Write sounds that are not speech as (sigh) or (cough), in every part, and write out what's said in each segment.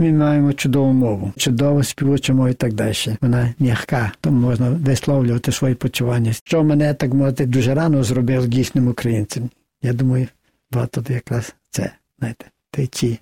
Ми маємо чудову мову, чудову співучу мову і так далі. Вона м'яка, тому можна висловлювати свої почування. Що мене так мовити дуже рано зробив дійсним українцем. Я думаю, багато якраз це, знаєте, ті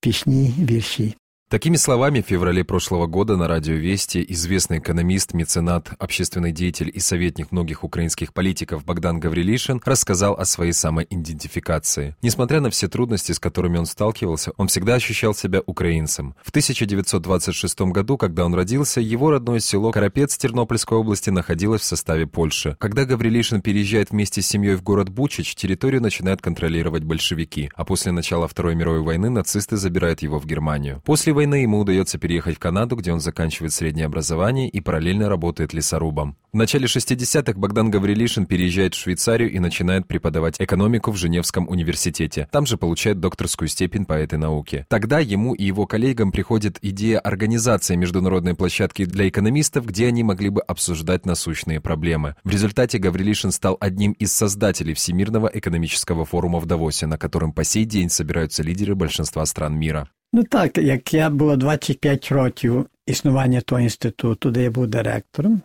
пісні, вірші. Такими словами в феврале прошлого года на радио Вести известный экономист, меценат, общественный деятель и советник многих украинских политиков Богдан Гаврилишин рассказал о своей самоидентификации. Несмотря на все трудности, с которыми он сталкивался, он всегда ощущал себя украинцем. В 1926 году, когда он родился, его родное село Карапец Тернопольской области находилось в составе Польши. Когда Гаврилишин переезжает вместе с семьей в город Бучич, территорию начинают контролировать большевики, а после начала Второй мировой войны нацисты забирают его в Германию. После войны ему удается переехать в Канаду, где он заканчивает среднее образование и параллельно работает лесорубом. В начале 60-х Богдан Гаврилишин переезжает в Швейцарию и начинает преподавать экономику в Женевском университете. Там же получает докторскую степень по этой науке. Тогда ему и его коллегам приходит идея организации международной площадки для экономистов, где они могли бы обсуждать насущные проблемы. В результате Гаврилишин стал одним из создателей Всемирного экономического форума в Давосе, на котором по сей день собираются лидеры большинства стран мира. Ну так, як я було 25 років існування того інституту, де я був директором,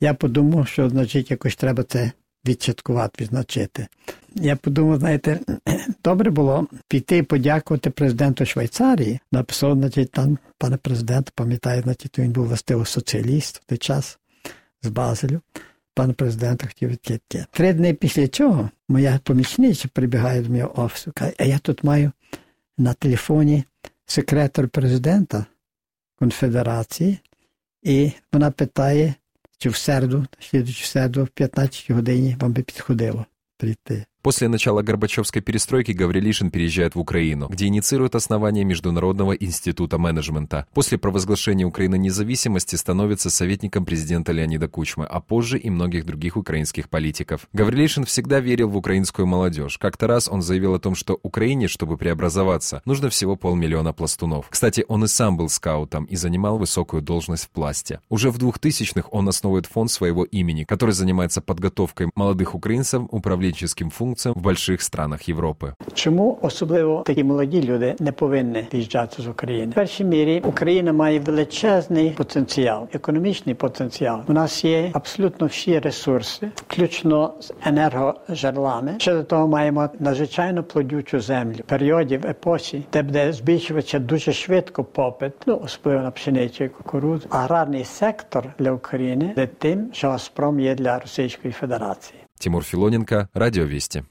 я подумав, що значить якось треба це відсвяткувати, відзначити. Я подумав, знаєте, (clears throat) добре було піти і подякувати президенту Швейцарії. Написав, значить, там, пане президент, пам'ятає, значить, він був властиво соціаліст в той час з Базелю. Пан президент хотів відкидки. Три дні після цього моя помічниця прибігає до мого офісу, каже, а я тут маю на телефоні секретар президента Конфедерації, і вона питає, чи в середу, слідуючу середу, в 15 годині вам би підходило прийти. После начала Горбачевской перестройки Гаврилишин переезжает в Украину, где инициирует основание Международного института менеджмента. После провозглашения Украины независимости становится советником президента Леонида Кучмы, а позже и многих других украинских политиков. Гаврилишин всегда верил в украинскую молодежь. Как-то раз он заявил о том, что Украине, чтобы преобразоваться, нужно всего полмиллиона пластунов. Кстати, он и сам был скаутом и занимал высокую должность в пласте. Уже в 2000-х он основывает фонд своего имени, который занимается подготовкой молодых украинцев управленческим функциям в больших странах Європи. Чому особливо такі молоді люди не повинні виїжджати з України? В першій мірі Україна має величезний потенціал, економічний потенціал. У нас є абсолютно всі ресурси, включно з енергожерлами. Ще до того маємо надзвичайно плодючу землю, періодів епосі, де буде збільшуватися дуже швидко попит, ну особливо на пшеницю і кукурудзу. Аграрний сектор для України де тим, що Газпром є для Російської Федерації. Тимур Филоненко, Радио Вести.